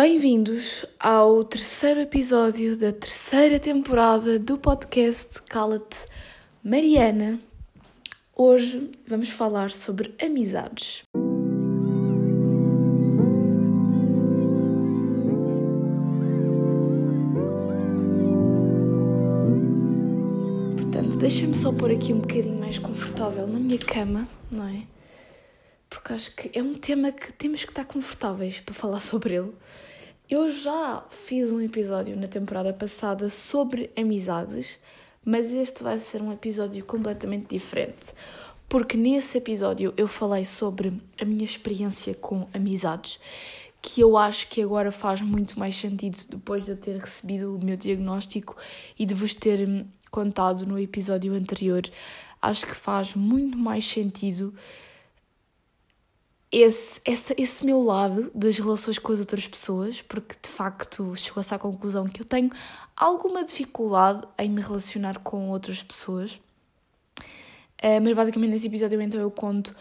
Bem-vindos ao terceiro episódio da terceira temporada do podcast Cala-te Mariana. Hoje vamos falar sobre amizades. Portanto, deixem-me só pôr aqui um bocadinho mais confortável na minha cama, não é? Porque acho que é um tema que temos que estar confortáveis para falar sobre ele. Eu já fiz um episódio na temporada passada sobre amizades, mas este vai ser um episódio completamente diferente. Porque nesse episódio eu falei sobre a minha experiência com amizades, que eu acho que agora faz muito mais sentido depois de eu ter recebido o meu diagnóstico e de vos ter contado no episódio anterior. Acho que faz muito mais sentido esse, esse, esse meu lado das relações com as outras pessoas, porque de facto chegou-se à conclusão que eu tenho alguma dificuldade em me relacionar com outras pessoas. Uh, mas basicamente nesse episódio então eu conto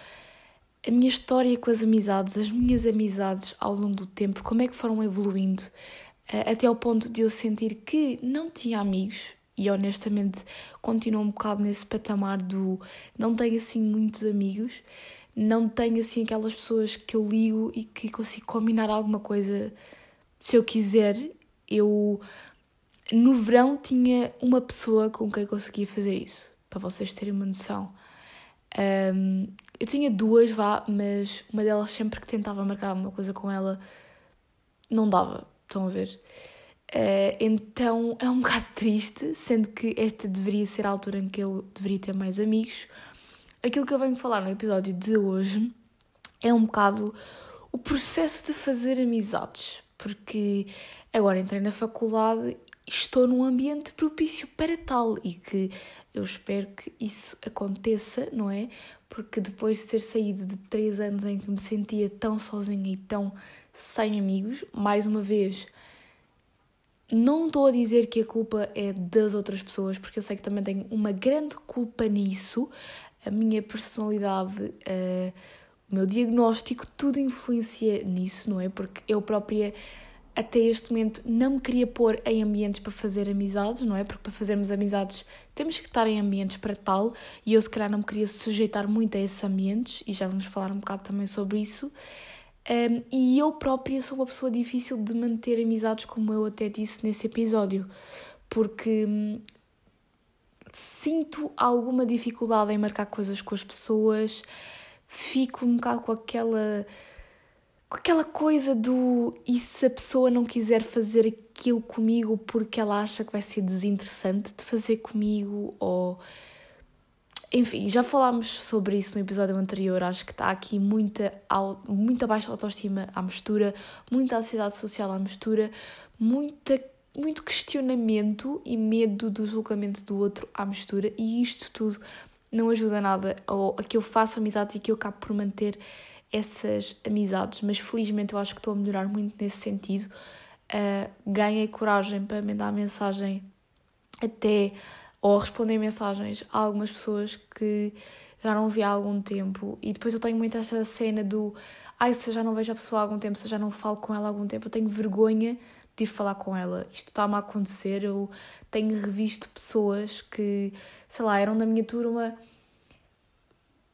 a minha história com as amizades, as minhas amizades ao longo do tempo, como é que foram evoluindo, uh, até ao ponto de eu sentir que não tinha amigos, e honestamente continuo um bocado nesse patamar do não tenho assim muitos amigos não tenho assim aquelas pessoas que eu ligo e que consigo combinar alguma coisa se eu quiser. Eu no verão tinha uma pessoa com quem conseguia fazer isso, para vocês terem uma noção. Um, eu tinha duas, vá, mas uma delas sempre que tentava marcar alguma coisa com ela não dava, estão a ver? Uh, então é um bocado triste, sendo que esta deveria ser a altura em que eu deveria ter mais amigos aquilo que eu venho falar no episódio de hoje é um bocado o processo de fazer amizades, porque agora entrei na faculdade estou num ambiente propício para tal e que eu espero que isso aconteça, não é? Porque depois de ter saído de três anos em que me sentia tão sozinha e tão sem amigos, mais uma vez, não estou a dizer que a culpa é das outras pessoas, porque eu sei que também tenho uma grande culpa nisso, a minha personalidade, uh, o meu diagnóstico, tudo influencia nisso, não é? Porque eu própria, até este momento, não me queria pôr em ambientes para fazer amizades, não é? Porque para fazermos amizades temos que estar em ambientes para tal, e eu se calhar não me queria sujeitar muito a esses ambientes, e já vamos falar um bocado também sobre isso. Um, e eu própria sou uma pessoa difícil de manter amizades, como eu até disse nesse episódio, porque hum, sinto alguma dificuldade em marcar coisas com as pessoas, fico um bocado com aquela com aquela coisa do e se a pessoa não quiser fazer aquilo comigo porque ela acha que vai ser desinteressante de fazer comigo? Ou enfim, já falámos sobre isso no episódio anterior, acho que está aqui muita, muita baixa autoestima à mistura, muita ansiedade social à mistura, muita muito questionamento e medo do julgamento do outro à mistura, e isto tudo não ajuda nada a, a que eu faça amizades e que eu acabe por manter essas amizades, mas felizmente eu acho que estou a melhorar muito nesse sentido. Uh, ganhei coragem para mandar mensagem até ou responder mensagens a algumas pessoas que já não vi há algum tempo e depois eu tenho muito essa cena do ai, se eu já não vejo a pessoa há algum tempo, se eu já não falo com ela há algum tempo, eu tenho vergonha de ir falar com ela. Isto está-me a acontecer. Eu tenho revisto pessoas que, sei lá, eram da minha turma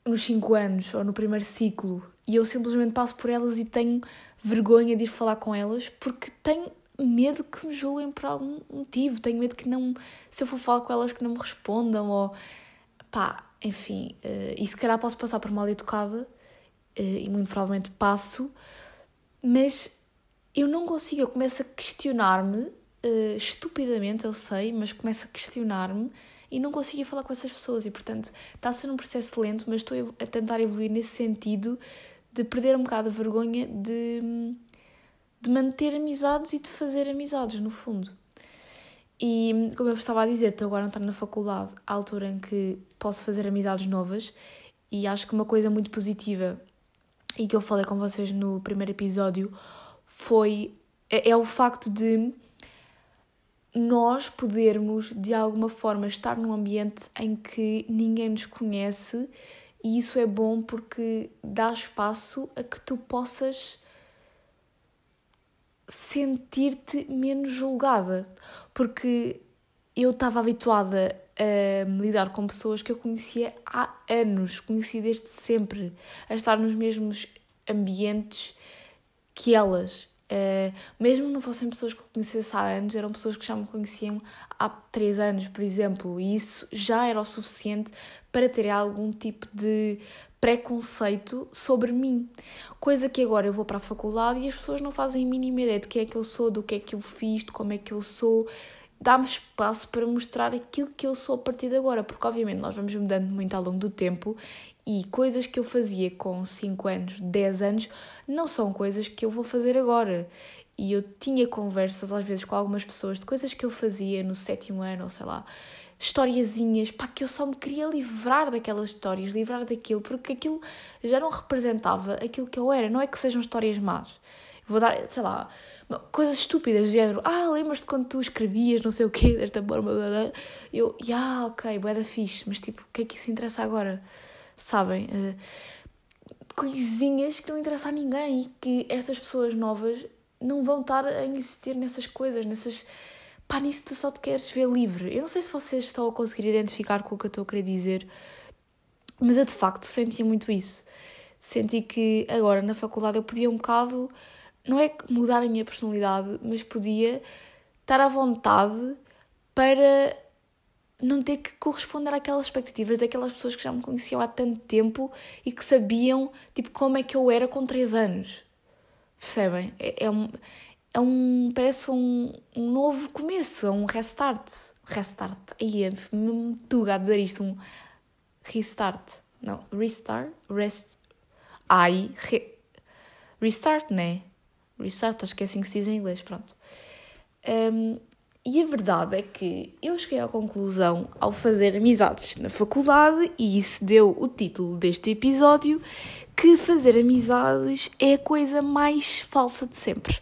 nos 5 anos ou no primeiro ciclo e eu simplesmente passo por elas e tenho vergonha de ir falar com elas porque tenho medo que me julguem por algum motivo, tenho medo que não, se eu for falar com elas, que não me respondam ou pá, enfim, uh, e se calhar posso passar por mal educada uh, e muito provavelmente passo, mas eu não consigo, eu começo a questionar-me, uh, estupidamente, eu sei, mas começo a questionar-me e não consigo falar com essas pessoas. E portanto, está a ser um processo lento, mas estou a tentar evoluir nesse sentido de perder um bocado a vergonha de, de manter amizades e de fazer amizades, no fundo. E como eu estava a dizer, estou agora a entrar na faculdade, à altura em que posso fazer amizades novas, e acho que uma coisa muito positiva e que eu falei com vocês no primeiro episódio foi é, é o facto de nós podermos de alguma forma estar num ambiente em que ninguém nos conhece e isso é bom porque dá espaço a que tu possas sentir-te menos julgada. Porque eu estava habituada a lidar com pessoas que eu conhecia há anos, conhecia desde sempre, a estar nos mesmos ambientes que elas. Uh, mesmo não fossem pessoas que eu conhecesse há anos, eram pessoas que já me conheciam há três anos, por exemplo, e isso já era o suficiente para ter algum tipo de preconceito sobre mim. Coisa que agora eu vou para a faculdade e as pessoas não fazem a mínima ideia de quem é que eu sou, do que é que eu fiz, de como é que eu sou. Dá-me espaço para mostrar aquilo que eu sou a partir de agora, porque obviamente nós vamos mudando muito ao longo do tempo e coisas que eu fazia com 5 anos, 10 anos, não são coisas que eu vou fazer agora. E eu tinha conversas às vezes com algumas pessoas de coisas que eu fazia no sétimo ano, ou sei lá, historiazinhas, pá, que eu só me queria livrar daquelas histórias, livrar daquilo, porque aquilo já não representava aquilo que eu era. Não é que sejam histórias más. Vou dar, sei lá, coisas estúpidas, género, ah, lembras-te quando tu escrevias não sei o quê, desta forma, eu, já, yeah, ok, boeda da fixe, mas tipo, o que é que isso interessa agora? Sabem? Uh, coisinhas que não interessam a ninguém e que estas pessoas novas não vão estar a insistir nessas coisas, nessas. pá, nisso tu só te queres ver livre. Eu não sei se vocês estão a conseguir identificar com o que eu estou a querer dizer, mas eu de facto sentia muito isso. Senti que agora na faculdade eu podia um bocado, não é mudar a minha personalidade, mas podia estar à vontade para não ter que corresponder àquelas expectativas daquelas pessoas que já me conheciam há tanto tempo e que sabiam tipo como é que eu era com 3 anos. Percebem? É, é um, é um parece um, um novo começo, é um restart. Restart. Aí é muito a dizer isto, um restart. Não, restart, rest. Ai, re, restart, né? Restart, acho que é assim que se diz em inglês, pronto. Um, e a verdade é que eu cheguei à conclusão ao fazer amizades na faculdade, e isso deu o título deste episódio, que fazer amizades é a coisa mais falsa de sempre.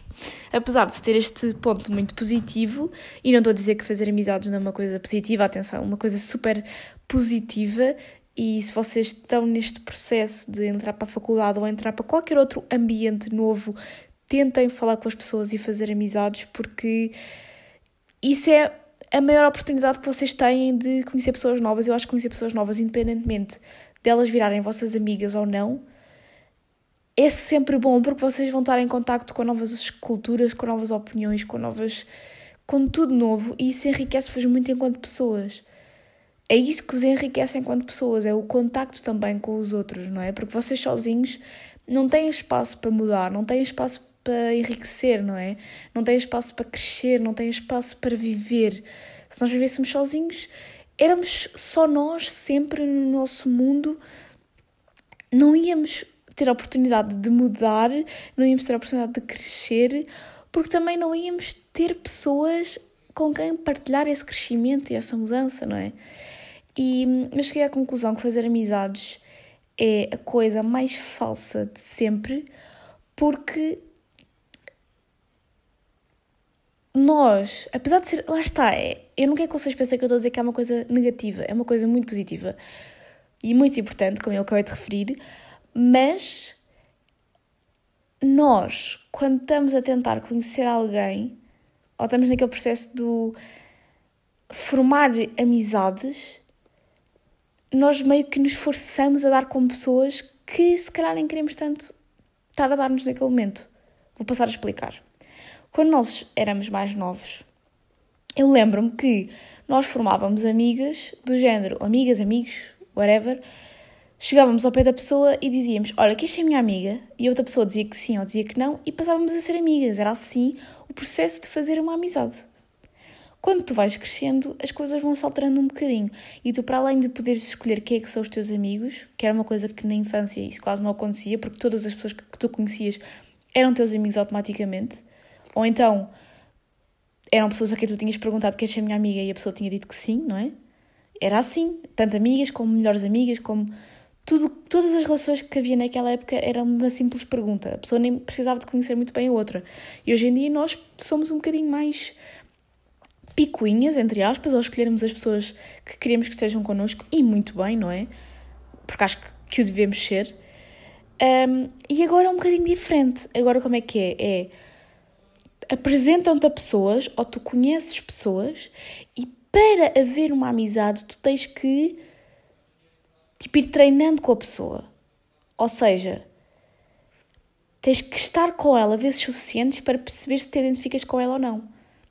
Apesar de ter este ponto muito positivo, e não estou a dizer que fazer amizades não é uma coisa positiva, atenção, é uma coisa super positiva, e se vocês estão neste processo de entrar para a faculdade ou entrar para qualquer outro ambiente novo, tentem falar com as pessoas e fazer amizades, porque isso é a maior oportunidade que vocês têm de conhecer pessoas novas. Eu acho que conhecer pessoas novas, independentemente delas virarem vossas amigas ou não, é sempre bom porque vocês vão estar em contacto com novas culturas, com novas opiniões, com novas. com tudo novo e isso enriquece-vos muito enquanto pessoas. É isso que vos enriquece enquanto pessoas, é o contacto também com os outros, não é? Porque vocês sozinhos não têm espaço para mudar, não têm espaço para enriquecer, não é? Não tem espaço para crescer, não tem espaço para viver. Se nós vivêssemos sozinhos, éramos só nós sempre no nosso mundo, não íamos ter a oportunidade de mudar, não íamos ter a oportunidade de crescer, porque também não íamos ter pessoas com quem partilhar esse crescimento e essa mudança, não é? E eu cheguei à conclusão que fazer amizades é a coisa mais falsa de sempre, porque nós, apesar de ser. Lá está, é, eu não quero que vocês pensem que eu estou a dizer que é uma coisa negativa, é uma coisa muito positiva e muito importante, como eu acabei de referir, mas nós, quando estamos a tentar conhecer alguém, ou estamos naquele processo do formar amizades, nós meio que nos forçamos a dar com pessoas que se calhar nem queremos tanto estar a dar-nos naquele momento. Vou passar a explicar. Quando nós éramos mais novos, eu lembro-me que nós formávamos amigas do género, amigas, amigos, whatever. Chegávamos ao pé da pessoa e dizíamos: Olha, que esta é minha amiga. E a outra pessoa dizia que sim ou dizia que não, e passávamos a ser amigas. Era assim o processo de fazer uma amizade. Quando tu vais crescendo, as coisas vão se alterando um bocadinho. E tu, para além de poderes escolher quem é que são os teus amigos, que era uma coisa que na infância isso quase não acontecia, porque todas as pessoas que tu conhecias eram teus amigos automaticamente, ou então eram pessoas a quem tu tinhas perguntado queres ser minha amiga e a pessoa tinha dito que sim, não é? Era assim, tanto amigas como melhores amigas, como tudo, todas as relações que havia naquela época era uma simples pergunta. A pessoa nem precisava de conhecer muito bem a outra. E hoje em dia nós somos um bocadinho mais picuinhas, entre aspas, ao escolhermos as pessoas que queremos que estejam connosco, e muito bem, não é? Porque acho que, que o devemos ser. Um, e agora é um bocadinho diferente. Agora como é que é? É apresentam-te a pessoas ou tu conheces pessoas e para haver uma amizade tu tens que tipo, ir treinando com a pessoa. Ou seja, tens que estar com ela vezes suficientes para perceber se te identificas com ela ou não.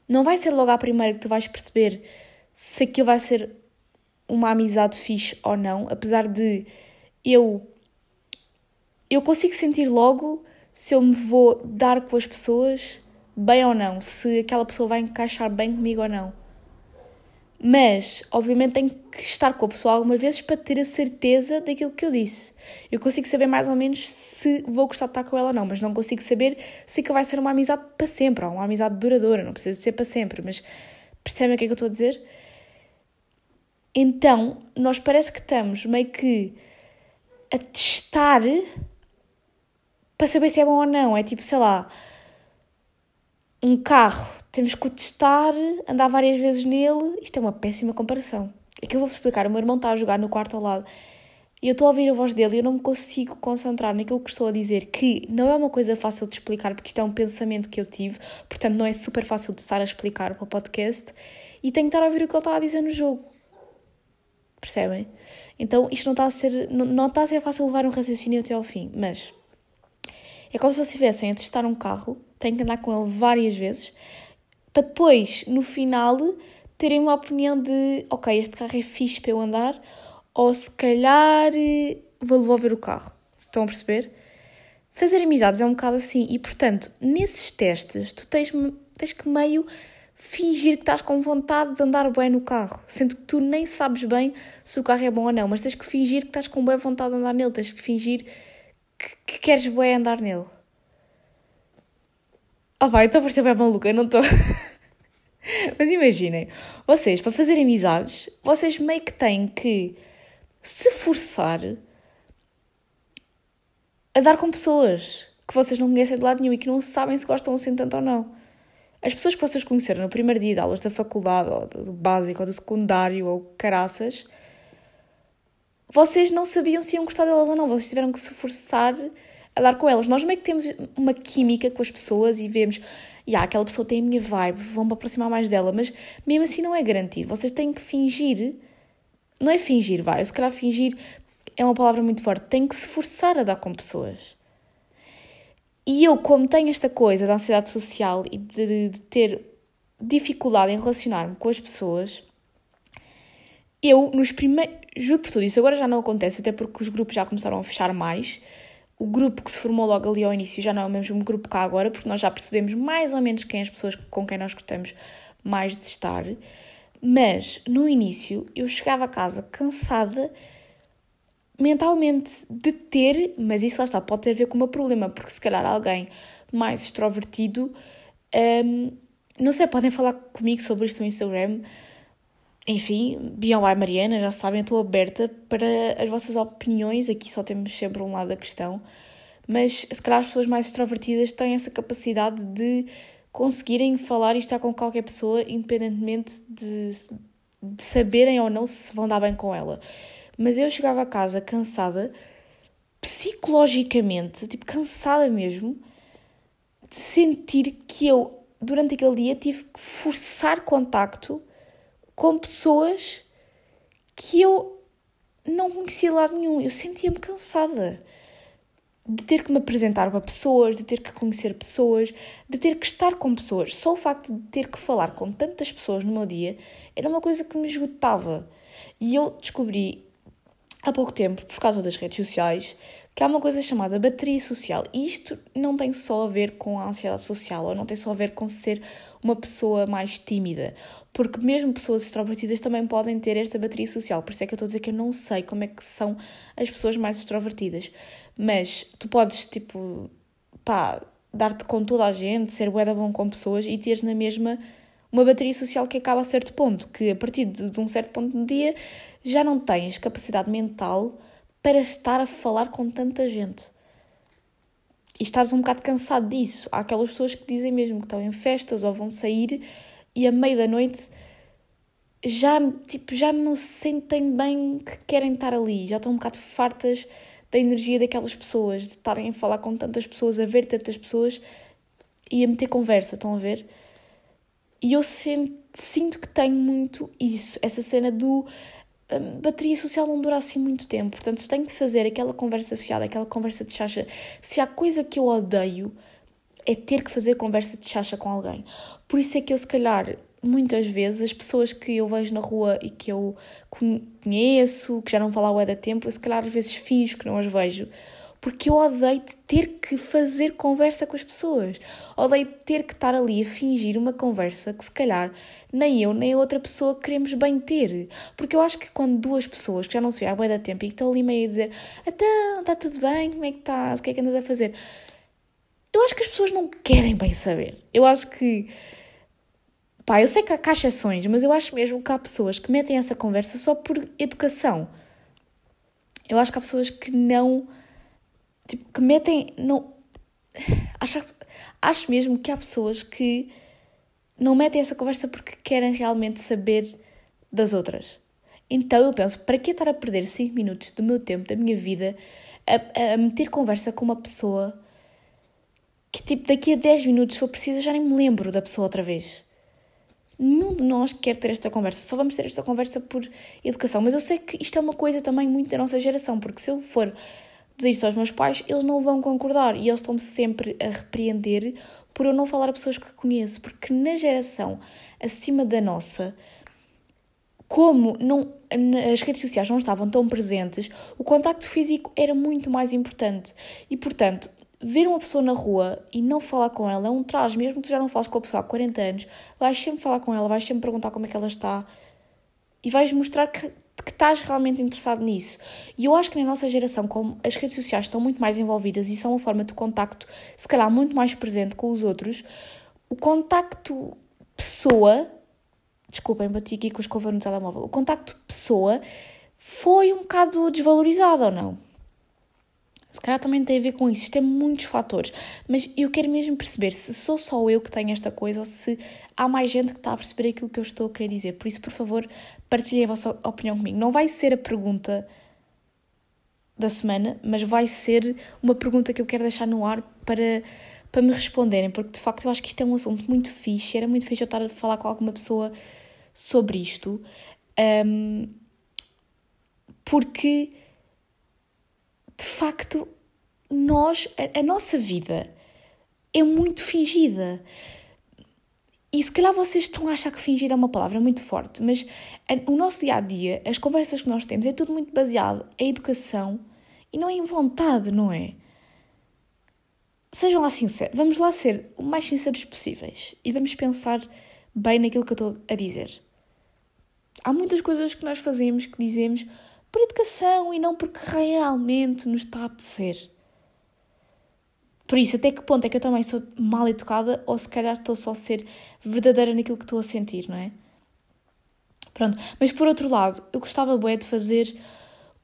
Não vai ser logo à primeira que tu vais perceber se aquilo vai ser uma amizade fixe ou não, apesar de eu eu consigo sentir logo se eu me vou dar com as pessoas bem ou não, se aquela pessoa vai encaixar bem comigo ou não. Mas, obviamente, tenho que estar com a pessoa algumas vezes para ter a certeza daquilo que eu disse. Eu consigo saber mais ou menos se vou gostar de estar com ela ou não, mas não consigo saber se que vai ser uma amizade para sempre, ou uma amizade duradoura, não precisa ser para sempre, mas percebem o que é que eu estou a dizer? Então, nós parece que estamos meio que a testar para saber se é bom ou não. É tipo, sei lá, um carro, temos que o testar, andar várias vezes nele. Isto é uma péssima comparação. Aquilo vou-vos explicar. O meu irmão está a jogar no quarto ao lado e eu estou a ouvir a voz dele e eu não me consigo concentrar naquilo que estou a dizer, que não é uma coisa fácil de explicar, porque isto é um pensamento que eu tive, portanto não é super fácil de estar a explicar para o podcast, e tenho que estar a ouvir o que ele está a dizer no jogo. Percebem? Então isto não está a ser, não, não está a ser fácil levar um raciocínio até ao fim, mas é como se vocês estivessem a testar um carro têm que andar com ele várias vezes, para depois, no final, terem uma opinião de ok, este carro é fixe para eu andar, ou se calhar vou devolver o carro. Estão a perceber? Fazer amizades é um bocado assim, e portanto, nesses testes, tu tens, tens que meio fingir que estás com vontade de andar bem no carro, sendo que tu nem sabes bem se o carro é bom ou não, mas tens que fingir que estás com boa vontade de andar nele, tens que fingir que, que queres bem andar nele. Oh vai, estou a parecer bem maluca, não estou. Mas imaginem, vocês, para fazer amizades, vocês meio que têm que se forçar a dar com pessoas que vocês não conhecem de lado nenhum e que não sabem se gostam assim tanto ou não. As pessoas que vocês conheceram no primeiro dia de aulas da faculdade, ou do básico, ou do secundário, ou caraças, vocês não sabiam se iam gostar delas ou não. Vocês tiveram que se forçar a dar com elas. Nós meio que temos uma química com as pessoas e vemos, yeah, aquela pessoa tem a minha vibe, vão-me aproximar mais dela, mas mesmo assim não é garantido. Vocês têm que fingir, não é fingir, vai, se calhar fingir é uma palavra muito forte, tem que se forçar a dar com pessoas. E eu, como tenho esta coisa da ansiedade social e de, de ter dificuldade em relacionar-me com as pessoas, eu, nos primeiros. Juro por tudo, isso agora já não acontece, até porque os grupos já começaram a fechar mais o grupo que se formou logo ali ao início já não é o mesmo grupo cá agora, porque nós já percebemos mais ou menos quem as pessoas com quem nós gostamos mais de estar. Mas no início eu chegava a casa cansada mentalmente de ter, mas isso lá está, pode ter a ver com o meu problema, porque se calhar alguém mais extrovertido, um, não sei, podem falar comigo sobre isto no Instagram, enfim, BioY Mariana, já sabem, estou aberta para as vossas opiniões. Aqui só temos sempre um lado da questão. Mas se calhar as pessoas mais extrovertidas têm essa capacidade de conseguirem falar e estar com qualquer pessoa, independentemente de, de saberem ou não se vão dar bem com ela. Mas eu chegava a casa cansada, psicologicamente, tipo, cansada mesmo, de sentir que eu, durante aquele dia, tive que forçar contacto com pessoas que eu não conhecia lado nenhum. Eu sentia-me cansada de ter que me apresentar para pessoas, de ter que conhecer pessoas, de ter que estar com pessoas. Só o facto de ter que falar com tantas pessoas no meu dia era uma coisa que me esgotava. E eu descobri há pouco tempo, por causa das redes sociais, que há uma coisa chamada bateria social. E isto não tem só a ver com a ansiedade social, ou não tem só a ver com ser uma pessoa mais tímida, porque mesmo pessoas extrovertidas também podem ter esta bateria social. Por isso é que eu estou a dizer que eu não sei como é que são as pessoas mais extrovertidas. Mas tu podes, tipo, pá, dar-te com toda a gente, ser bué bom com pessoas e teres na mesma uma bateria social que acaba a certo ponto, que a partir de, de um certo ponto no dia já não tens capacidade mental para estar a falar com tanta gente. E estás um bocado cansado disso. Há aquelas pessoas que dizem mesmo que estão em festas ou vão sair e à meia da noite já, tipo, já não se sentem bem que querem estar ali, já estão um bocado fartas da energia daquelas pessoas, de estarem a falar com tantas pessoas, a ver tantas pessoas e a meter conversa, estão a ver? E eu sinto, sinto que tenho muito isso, essa cena do bateria social não dura assim muito tempo, portanto tenho que fazer aquela conversa fiada, aquela conversa de chacha. Se há coisa que eu odeio é ter que fazer conversa de chacha com alguém. Por isso é que eu, se calhar, muitas vezes, as pessoas que eu vejo na rua e que eu conheço, que já não falam há tempo, eu, se calhar, às vezes finjo que não as vejo. Porque eu odeio ter que fazer conversa com as pessoas. Odeio ter que estar ali a fingir uma conversa que, se calhar, nem eu nem a outra pessoa queremos bem ter. Porque eu acho que quando duas pessoas que já não se vê há da tempo e que estão ali meio a dizer então, está tudo bem, como é que estás, o que é que andas a fazer? Eu acho que as pessoas não querem bem saber. Eu acho que. Pá, eu sei que há exceções, mas eu acho mesmo que há pessoas que metem essa conversa só por educação. Eu acho que há pessoas que não. Tipo, que metem. Não, acho, acho mesmo que há pessoas que não metem essa conversa porque querem realmente saber das outras. Então eu penso, para que estar a perder 5 minutos do meu tempo, da minha vida, a, a meter conversa com uma pessoa que tipo, daqui a 10 minutos, se for preciso, já nem me lembro da pessoa outra vez. Nenhum de nós quer ter esta conversa, só vamos ter esta conversa por educação. Mas eu sei que isto é uma coisa também muito da nossa geração, porque se eu for dizer isto aos meus pais, eles não vão concordar. E eles estão-me sempre a repreender por eu não falar a pessoas que conheço, porque na geração acima da nossa, como não, as redes sociais não estavam tão presentes, o contacto físico era muito mais importante. E, portanto, ver uma pessoa na rua e não falar com ela é um traje, mesmo que tu já não fales com a pessoa há 40 anos, vais sempre falar com ela, vais sempre perguntar como é que ela está e vais mostrar que, que estás realmente interessado nisso. E eu acho que na nossa geração, como as redes sociais estão muito mais envolvidas e são uma forma de contacto, se calhar, muito mais presente com os outros, o contacto pessoa. Desculpem, bati aqui com a escova no telemóvel. O contacto pessoa foi um bocado desvalorizado ou não? Se calhar também tem a ver com isso. Isto é muitos fatores. Mas eu quero mesmo perceber se sou só eu que tenho esta coisa ou se há mais gente que está a perceber aquilo que eu estou a querer dizer. Por isso, por favor, partilhem a vossa opinião comigo. Não vai ser a pergunta da semana, mas vai ser uma pergunta que eu quero deixar no ar para, para me responderem, porque de facto eu acho que isto é um assunto muito fixe. Era muito fixe eu estar a falar com alguma pessoa sobre isto. Um, porque de facto, nós, a, a nossa vida é muito fingida. E se calhar vocês estão a achar que fingir é uma palavra muito forte, mas o nosso dia a dia, as conversas que nós temos, é tudo muito baseado em educação e não em vontade, não é? Sejam lá sinceros, vamos lá ser o mais sinceros possíveis e vamos pensar bem naquilo que eu estou a dizer. Há muitas coisas que nós fazemos que dizemos por educação e não porque realmente nos está a apetecer. Por isso, até que ponto é que eu também sou mal educada ou se calhar estou só a ser verdadeira naquilo que estou a sentir, não é? Pronto, mas por outro lado, eu gostava bué de fazer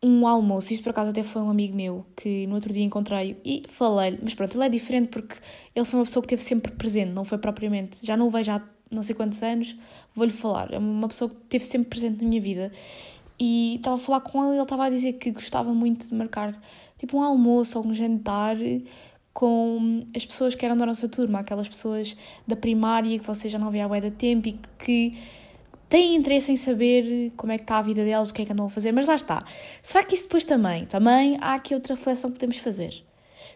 um almoço, isto por acaso até foi um amigo meu que no outro dia encontrei e falei-lhe, mas pronto, ele é diferente porque ele foi uma pessoa que esteve sempre presente, não foi propriamente, já não o vejo há não sei quantos anos, vou-lhe falar, é uma pessoa que esteve sempre presente na minha vida e estava a falar com ele e ele estava a dizer que gostava muito de marcar tipo um almoço ou um jantar com as pessoas que eram da nossa turma, aquelas pessoas da primária que você já não vê há de tempo e que têm interesse em saber como é que está a vida delas, o que é que andam a fazer, mas lá está. Será que isso depois também, também há aqui outra reflexão que podemos fazer?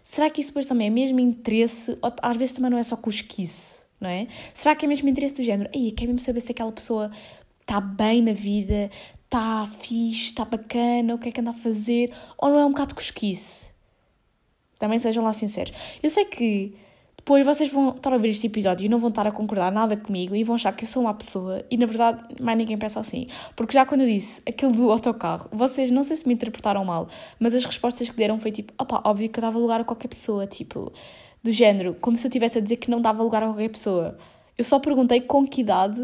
Será que isso depois também é mesmo interesse, ou às vezes também não é só cosquice, não é? Será que é mesmo interesse do género? Aí, quer mesmo saber se aquela pessoa está bem na vida, está fixe, está bacana, o que é que anda a fazer, ou não é um bocado cosquice? Também sejam lá sinceros. Eu sei que depois vocês vão estar a ouvir este episódio e não vão estar a concordar nada comigo e vão achar que eu sou uma pessoa e na verdade mais ninguém pensa assim. Porque já quando eu disse aquilo do autocarro, vocês não sei se me interpretaram mal, mas as respostas que deram foi tipo, opá, óbvio que eu dava lugar a qualquer pessoa, tipo, do género, como se eu estivesse a dizer que não dava lugar a qualquer pessoa. Eu só perguntei com que idade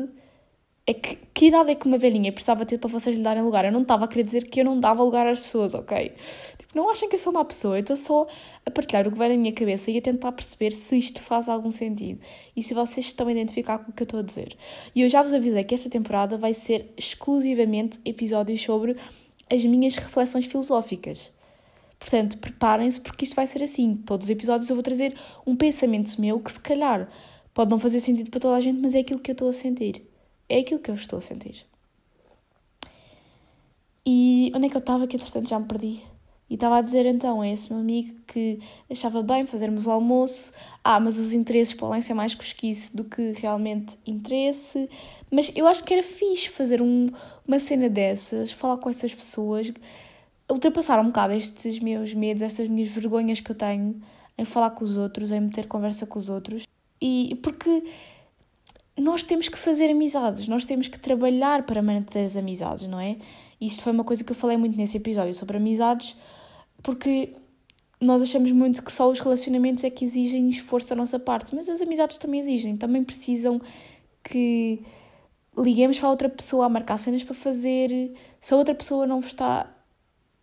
é que, que idade é que uma velhinha precisava ter para vocês lhe darem lugar? Eu não estava a querer dizer que eu não dava lugar às pessoas, ok? Tipo, não achem que eu sou uma pessoa, eu estou só a partilhar o que vai na minha cabeça e a tentar perceber se isto faz algum sentido e se vocês estão a identificar com o que eu estou a dizer. E eu já vos avisei que esta temporada vai ser exclusivamente episódios sobre as minhas reflexões filosóficas. Portanto, preparem-se porque isto vai ser assim. Todos os episódios eu vou trazer um pensamento meu que se calhar pode não fazer sentido para toda a gente, mas é aquilo que eu estou a sentir. É aquilo que eu estou a sentir. E onde é que eu estava que entretanto já me perdi? E estava a dizer então a esse meu amigo que achava bem fazermos o almoço. Ah, mas os interesses podem ser mais cosquice do que realmente interesse. Mas eu acho que era fixe fazer um, uma cena dessas, falar com essas pessoas, ultrapassar um bocado estes meus medos, estas minhas vergonhas que eu tenho em falar com os outros, em meter conversa com os outros. E porque nós temos que fazer amizades, nós temos que trabalhar para manter as amizades, não é? Isto foi uma coisa que eu falei muito nesse episódio sobre amizades, porque nós achamos muito que só os relacionamentos é que exigem esforço da nossa parte, mas as amizades também exigem, também precisam que liguemos para a outra pessoa a marcar cenas para fazer. Se a outra pessoa não está.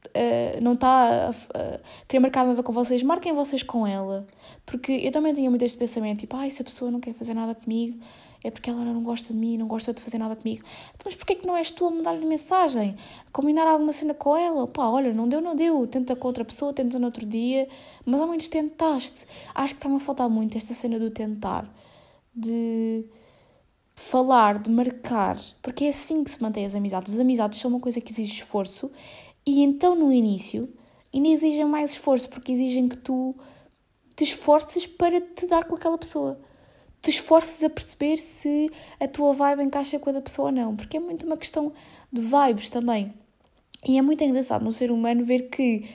Uh, não está a, a querer marcar nada com vocês, marquem vocês com ela. Porque eu também tinha muito este pensamento, tipo, ai, se a pessoa não quer fazer nada comigo, é porque ela não gosta de mim, não gosta de fazer nada comigo. Então, mas porquê que não és tu a mandar-lhe mensagem? A combinar alguma cena com ela? Pá, olha, não deu, não deu. Tenta com outra pessoa, tenta no outro dia. Mas ao menos tentaste. Acho que está-me a faltar muito esta cena do tentar. De falar, de marcar. Porque é assim que se mantém as amizades. As amizades são uma coisa que exige esforço. E então, no início, ainda exigem mais esforço. Porque exigem que tu te esforces para te dar com aquela pessoa te esforces a perceber se a tua vibe encaixa com a da pessoa ou não, porque é muito uma questão de vibes também. E é muito engraçado no ser humano ver que,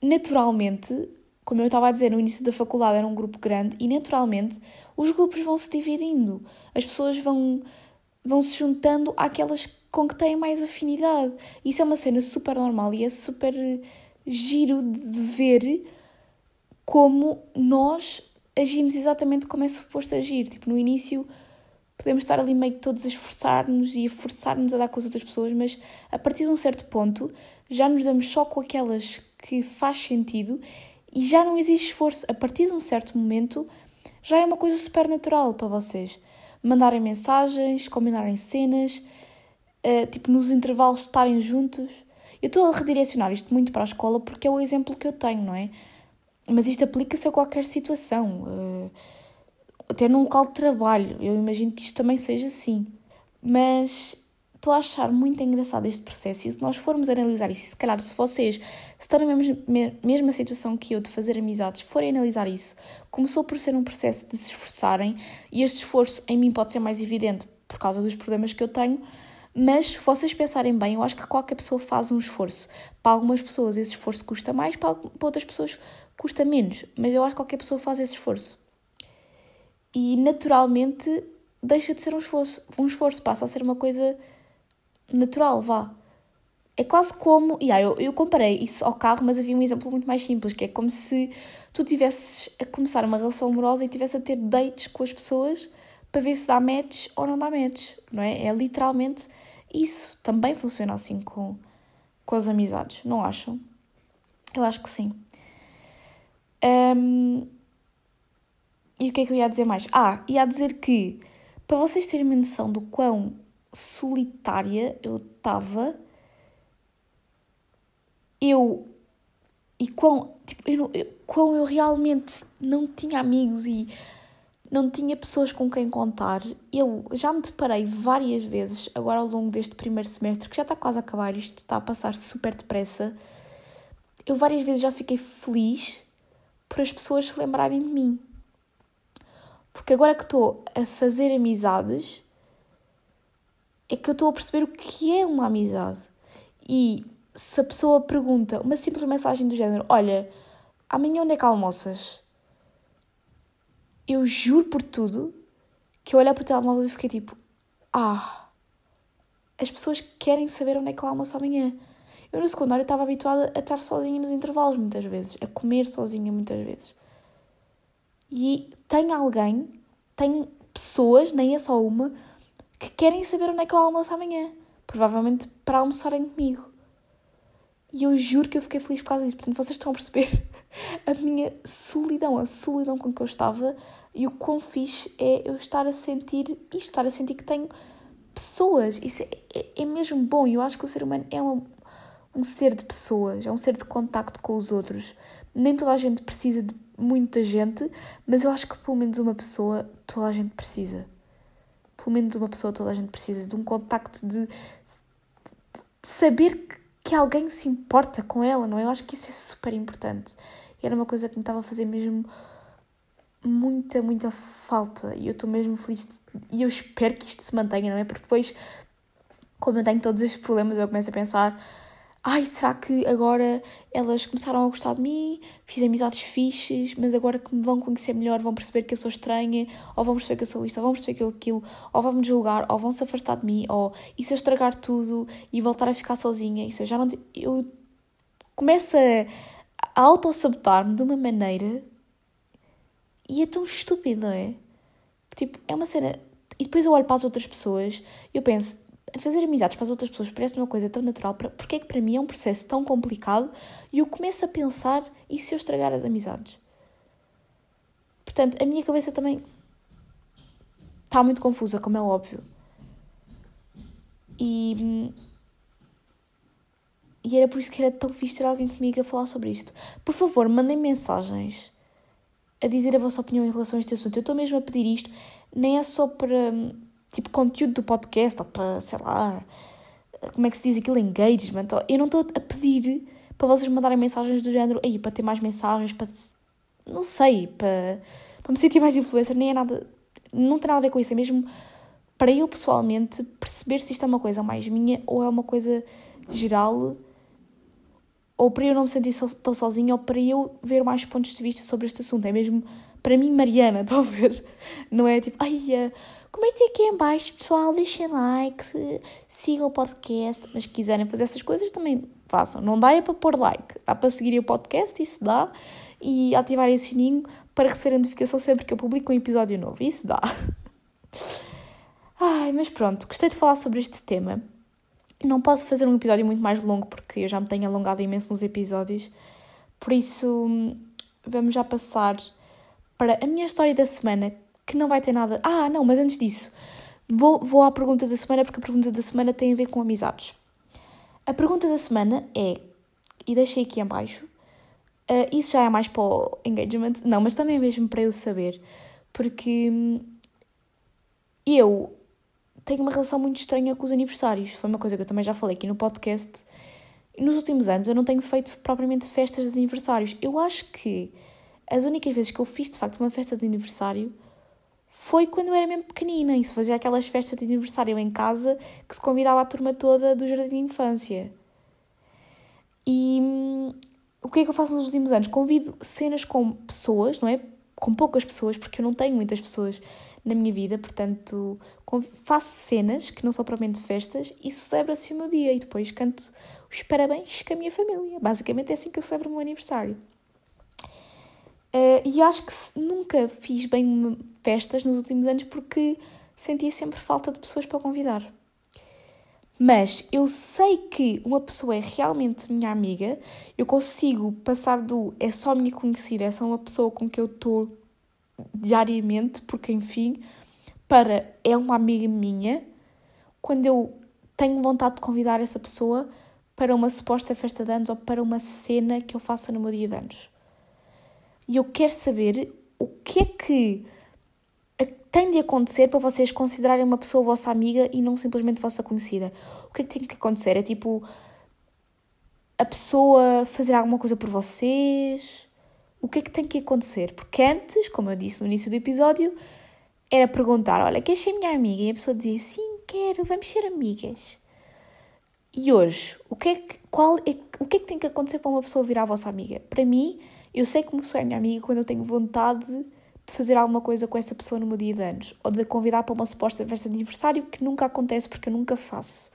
naturalmente, como eu estava a dizer, no início da faculdade era um grupo grande e, naturalmente, os grupos vão se dividindo. As pessoas vão, vão se juntando àquelas com que têm mais afinidade. Isso é uma cena super normal e é super giro de ver como nós agimos exatamente como é suposto agir. Tipo, no início podemos estar ali meio que todos a esforçar-nos e a forçar-nos a dar com as outras pessoas, mas a partir de um certo ponto já nos damos só com aquelas que faz sentido e já não existe esforço. A partir de um certo momento já é uma coisa super natural para vocês. Mandarem mensagens, combinarem cenas, uh, tipo nos intervalos estarem juntos. Eu estou a redirecionar isto muito para a escola porque é o exemplo que eu tenho, não é? Mas isto aplica-se a qualquer situação, uh, até num local de trabalho. Eu imagino que isto também seja assim. Mas estou a achar muito engraçado este processo e se nós formos analisar isso, se calhar se vocês estão na mesma, mesma situação que eu de fazer amizades, forem analisar isso, começou por ser um processo de se esforçarem e este esforço em mim pode ser mais evidente por causa dos problemas que eu tenho, mas se vocês pensarem bem, eu acho que qualquer pessoa faz um esforço. Para algumas pessoas esse esforço custa mais, para outras pessoas custa menos, mas eu acho que qualquer pessoa faz esse esforço. E naturalmente deixa de ser um esforço, um esforço passa a ser uma coisa natural, vá. É quase como. Yeah, eu, eu comparei isso ao carro, mas havia um exemplo muito mais simples, que é como se tu tivesses a começar uma relação amorosa e tivesse a ter dates com as pessoas para ver se dá match ou não dá match, não é? É literalmente isso. Também funciona assim com, com as amizades, não acham? Eu acho que sim. Um, e o que é que eu ia dizer mais? Ah, ia dizer que, para vocês terem uma noção do quão solitária eu estava, eu. E quão, tipo, eu, eu, quão eu realmente não tinha amigos e não tinha pessoas com quem contar. Eu já me deparei várias vezes, agora ao longo deste primeiro semestre, que já está quase a acabar, isto está a passar super depressa. Eu várias vezes já fiquei feliz por as pessoas se lembrarem de mim. Porque agora que estou a fazer amizades, é que eu estou a perceber o que é uma amizade. E se a pessoa pergunta uma simples mensagem do género: Olha, amanhã onde é que almoças? Eu juro por tudo que eu olhei para o telemóvel e fiquei tipo: Ah, as pessoas querem saber onde é que eu almoço amanhã. Eu no secundário estava habituada a estar sozinha nos intervalos muitas vezes, a comer sozinha muitas vezes. E tem alguém, tem pessoas, nem é só uma, que querem saber onde é que eu almoço amanhã. Provavelmente para almoçarem comigo. E eu juro que eu fiquei feliz por causa disso. Portanto, vocês estão a perceber a minha solidão, a solidão com que eu estava e o quão fixe é eu estar a sentir isto, estar a sentir que tenho pessoas. Isso é, é, é mesmo bom. Eu acho que o ser humano é uma um ser de pessoas, é um ser de contacto com os outros. Nem toda a gente precisa de muita gente, mas eu acho que pelo menos uma pessoa toda a gente precisa. Pelo menos uma pessoa toda a gente precisa de um contacto de, de saber que, que alguém se importa com ela, não é? Eu acho que isso é super importante. E era uma coisa que me estava a fazer mesmo muita, muita falta. E eu estou mesmo feliz. De... E eu espero que isto se mantenha, não é? Porque depois, como eu tenho todos estes problemas, eu começo a pensar ai, será que agora elas começaram a gostar de mim, fiz amizades fixes, mas agora que me vão conhecer melhor vão perceber que eu sou estranha, ou vão perceber que eu sou isto, ou vão perceber que eu aquilo, ou vão me julgar, ou vão se afastar de mim, ou e se eu estragar tudo e voltar a ficar sozinha, se eu já não. Eu começo a auto-sabotar-me de uma maneira e é tão estúpido, não é? Tipo, é uma cena. E depois eu olho para as outras pessoas e eu penso, fazer amizades para as outras pessoas parece uma coisa tão natural, porque é que para mim é um processo tão complicado e eu começo a pensar e se eu estragar as amizades? Portanto, a minha cabeça também está muito confusa, como é óbvio. E, e era por isso que era tão fixe ter alguém comigo a falar sobre isto. Por favor, mandem mensagens a dizer a vossa opinião em relação a este assunto. Eu estou mesmo a pedir isto, nem é só para tipo conteúdo do podcast ou para, sei lá, como é que se diz aquilo, engagement. Eu não estou a pedir para vocês mandarem mensagens do género, aí para ter mais mensagens, para. Não sei, para, para me sentir mais influencer, nem é nada. Não tem nada a ver com isso, é mesmo para eu pessoalmente perceber se isto é uma coisa mais minha ou é uma coisa geral, ou para eu não me sentir so, tão sozinha, ou para eu ver mais pontos de vista sobre este assunto. É mesmo para mim, Mariana, ver? Não é tipo, ai. Comentem aqui em baixo, pessoal, deixem like, sigam o podcast, mas se quiserem fazer essas coisas também façam. Não dá é para pôr like, dá para seguir o podcast, isso dá, e ativarem o sininho para receber a notificação sempre que eu publico um episódio novo, isso dá. Ai, mas pronto, gostei de falar sobre este tema. Não posso fazer um episódio muito mais longo porque eu já me tenho alongado imenso nos episódios, por isso vamos já passar para a minha história da semana, que não vai ter nada. Ah, não, mas antes disso, vou, vou à pergunta da semana, porque a pergunta da semana tem a ver com amizades. A pergunta da semana é, e deixei aqui em baixo, uh, isso já é mais para o engagement, não, mas também é mesmo para eu saber, porque hum, eu tenho uma relação muito estranha com os aniversários. Foi uma coisa que eu também já falei aqui no podcast. Nos últimos anos eu não tenho feito propriamente festas de aniversários. Eu acho que as únicas vezes que eu fiz de facto uma festa de aniversário foi quando eu era mesmo pequenina e se fazia aquelas festas de aniversário em casa que se convidava a turma toda do jardim de infância. E hum, o que é que eu faço nos últimos anos? Convido cenas com pessoas, não é? Com poucas pessoas, porque eu não tenho muitas pessoas na minha vida, portanto, faço cenas que não são propriamente festas e celebra-se o meu dia e depois canto os parabéns com a minha família. Basicamente é assim que eu celebro o meu aniversário. Uh, e acho que nunca fiz bem festas nos últimos anos porque sentia sempre falta de pessoas para convidar. Mas eu sei que uma pessoa é realmente minha amiga, eu consigo passar do é só minha conhecida, é só uma pessoa com que eu estou diariamente, porque enfim, para é uma amiga minha, quando eu tenho vontade de convidar essa pessoa para uma suposta festa de anos ou para uma cena que eu faça no meu dia de anos. E eu quero saber o que é que tem de acontecer para vocês considerarem uma pessoa vossa amiga e não simplesmente vossa conhecida. O que é que tem que acontecer? É tipo a pessoa fazer alguma coisa por vocês? O que é que tem que acontecer? Porque antes, como eu disse no início do episódio, era perguntar: Olha, queres ser minha amiga? E a pessoa dizia: Sim, quero, vamos ser amigas. E hoje, o que é que, qual é, o que, é que tem que acontecer para uma pessoa virar a vossa amiga? Para mim, eu sei uma pessoa é minha amiga quando eu tenho vontade de fazer alguma coisa com essa pessoa no meu dia de anos ou de convidar para uma suposta festa de aniversário que nunca acontece porque eu nunca faço.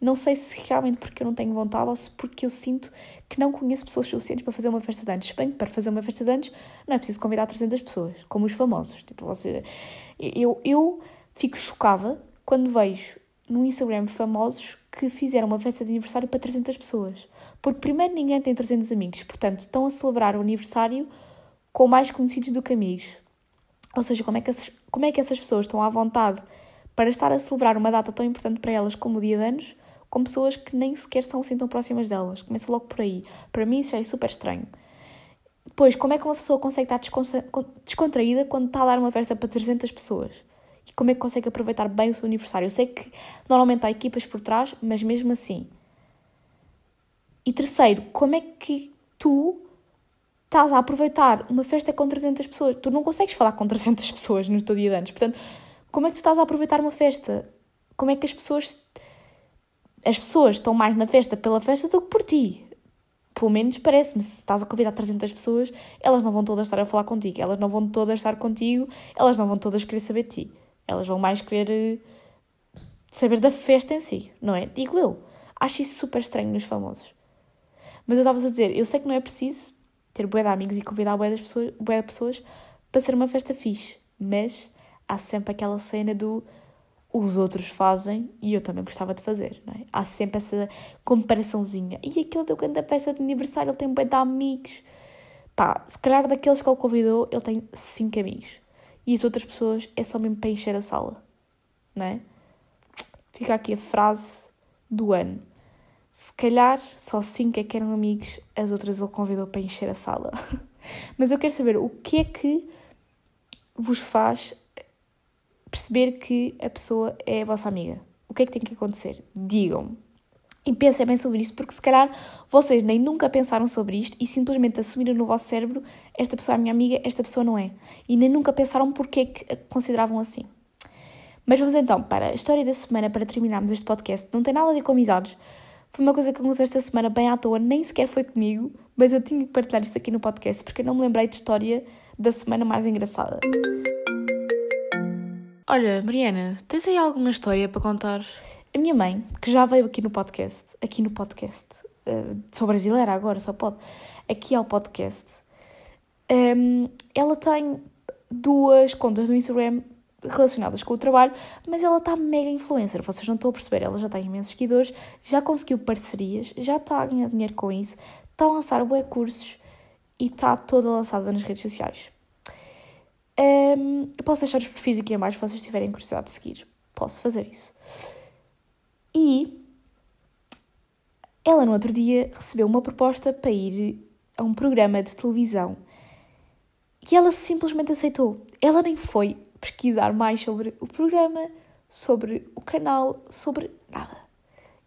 Não sei se realmente porque eu não tenho vontade ou se porque eu sinto que não conheço pessoas suficientes para fazer uma festa de anos. Bem para fazer uma festa de anos não é preciso convidar 300 pessoas, como os famosos. Tipo, você... eu, eu fico chocada quando vejo no Instagram famosos que fizeram uma festa de aniversário para 300 pessoas. Porque, primeiro, ninguém tem 300 amigos, portanto, estão a celebrar o aniversário com mais conhecidos do que amigos. Ou seja, como é, que essas, como é que essas pessoas estão à vontade para estar a celebrar uma data tão importante para elas como o dia de anos com pessoas que nem sequer são assim tão próximas delas. Começa logo por aí. Para mim isso já é super estranho. Depois, como é que uma pessoa consegue estar descontraída quando está a dar uma festa para 300 pessoas? E como é que consegue aproveitar bem o seu aniversário? Eu sei que normalmente há equipas por trás, mas mesmo assim. E terceiro, como é que tu estás a aproveitar uma festa com 300 pessoas? Tu não consegues falar com 300 pessoas no teu dia de anos. Portanto, como é que tu estás a aproveitar uma festa? Como é que as pessoas. As pessoas estão mais na festa pela festa do que por ti. Pelo menos parece-me, se estás a convidar 300 pessoas, elas não vão todas estar a falar contigo, elas não vão todas estar contigo, elas não vão todas querer saber de ti. Elas vão mais querer eh, saber da festa em si, não é? Digo eu. Acho isso super estranho nos famosos. Mas eu estava a dizer, eu sei que não é preciso ter bué de amigos e convidar bué, das pessoas, de pessoas para ser uma festa fixe, mas há sempre aquela cena do os outros fazem e eu também gostava de fazer, não é? Há sempre essa comparaçãozinha. E aquele teu canto da festa de aniversário, ele tem bué de amigos. Pá, se calhar daqueles que ele convidou, ele tem cinco amigos. E as outras pessoas é só mesmo para encher a sala, não é? Fica aqui a frase do ano. Se calhar só cinco é que eram amigos, as outras ele convidou para encher a sala. Mas eu quero saber o que é que vos faz perceber que a pessoa é a vossa amiga. O que é que tem que acontecer? Digam-me. E pensem bem sobre isso, porque se calhar vocês nem nunca pensaram sobre isto e simplesmente assumiram no vosso cérebro esta pessoa é minha amiga, esta pessoa não é. E nem nunca pensaram porque é que a consideravam assim. Mas vamos então para a história da semana para terminarmos este podcast. Não tem nada a ver com amizades. Foi uma coisa que aconteceu esta semana bem à toa, nem sequer foi comigo, mas eu tinha que partilhar isso aqui no podcast porque eu não me lembrei de história da semana mais engraçada. Olha, Mariana, tens aí alguma história para contar? A minha mãe, que já veio aqui no podcast, aqui no podcast, uh, sou brasileira agora, só pode, aqui ao podcast, um, ehm, ela tem duas contas no Instagram relacionadas com o trabalho, mas ela está mega influencer, vocês não estão a perceber, ela já tem imensos seguidores, já conseguiu parcerias, já está a ganhar dinheiro com isso, está a lançar bué cursos e está toda lançada nas redes sociais. Um, eu posso deixar os perfis aqui abaixo se vocês tiverem curiosidade de seguir. Posso fazer isso. E ela no outro dia recebeu uma proposta para ir a um programa de televisão e ela simplesmente aceitou. Ela nem foi pesquisar mais sobre o programa, sobre o canal, sobre nada.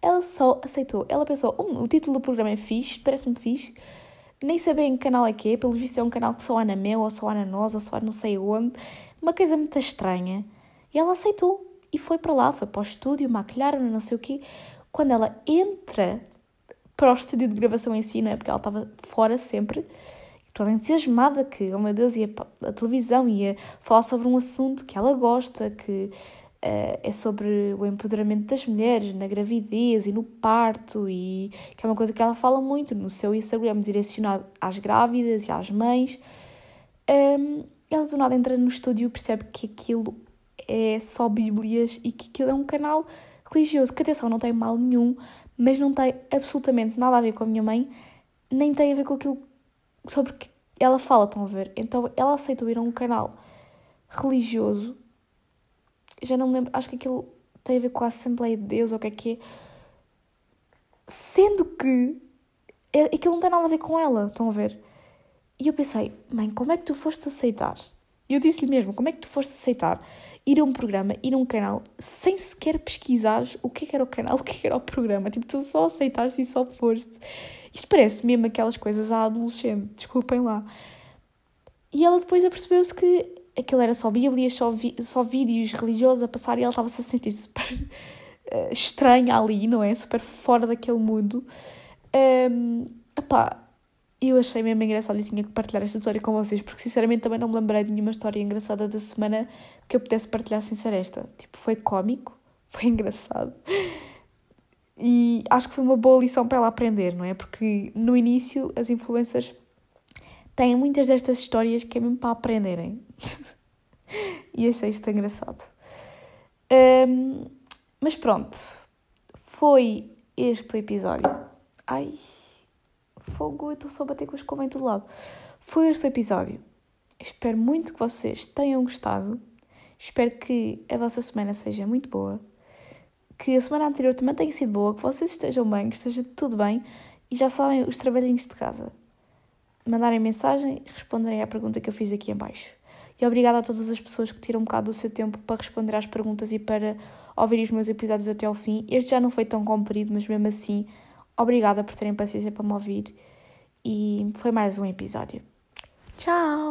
Ela só aceitou. Ela pensou: um, o título do programa é fixe, parece-me fixe nem sabem que canal é que é, pelo visto é um canal que só há na Mel, ou só há na Nós, ou só há não sei onde, uma coisa muito estranha. E ela aceitou e foi para lá, foi para o estúdio, maquilharam, não sei o quê. Quando ela entra para o estúdio de gravação em si, não é? Porque ela estava fora sempre, toda entusiasmada que, oh meu Deus, ia para a televisão, ia falar sobre um assunto que ela gosta, que uh, é sobre o empoderamento das mulheres na gravidez e no parto, e que é uma coisa que ela fala muito no seu Instagram, direcionado às grávidas e às mães. Um, ela do nada entra no estúdio e percebe que aquilo é só Bíblias e que aquilo é um canal religioso. Que atenção, não tem mal nenhum, mas não tem absolutamente nada a ver com a minha mãe, nem tem a ver com aquilo sobre que ela fala, estão a ver? Então ela aceitou ir a um canal religioso já não me lembro, acho que aquilo tem a ver com a Assembleia de Deus ou o que é que é. Sendo que é, aquilo não tem nada a ver com ela, estão a ver? E eu pensei, mãe, como é que tu foste aceitar? Eu disse-lhe mesmo, como é que tu foste aceitar ir a um programa, ir a um canal, sem sequer pesquisares o que, é que era o canal, o que, é que era o programa? Tipo, tu só aceitaste e só foste. Isto parece mesmo aquelas coisas à adolescente, desculpem lá. E ela depois apercebeu-se que aquilo era só Bíblias, só, vi, só vídeos religiosos a passar e ela estava-se a sentir super uh, estranha ali, não é? Super fora daquele mundo. Um, epá, eu achei mesmo engraçado e tinha que partilhar esta história com vocês, porque sinceramente também não me lembrei de nenhuma história engraçada da semana que eu pudesse partilhar sem ser esta. Tipo, foi cómico, foi engraçado. E acho que foi uma boa lição para ela aprender, não é? Porque no início as influências têm muitas destas histórias que é mesmo para aprenderem. e achei isto engraçado. Um, mas pronto, foi este o episódio. Ai, fogo, eu estou só a bater com a escova em todo lado. Foi este o episódio. Espero muito que vocês tenham gostado. Espero que a vossa semana seja muito boa. que a semana anterior também tenha sido boa, que vocês estejam bem, que esteja tudo bem e já sabem os trabalhinhos de casa. Mandarem mensagem e responderem à pergunta que eu fiz aqui em baixo. E obrigada a todas as pessoas que tiram um bocado do seu tempo para responder às perguntas e para ouvir os meus episódios até ao fim. Este já não foi tão comprido, mas mesmo assim, obrigada por terem paciência para me ouvir. E foi mais um episódio. Tchau!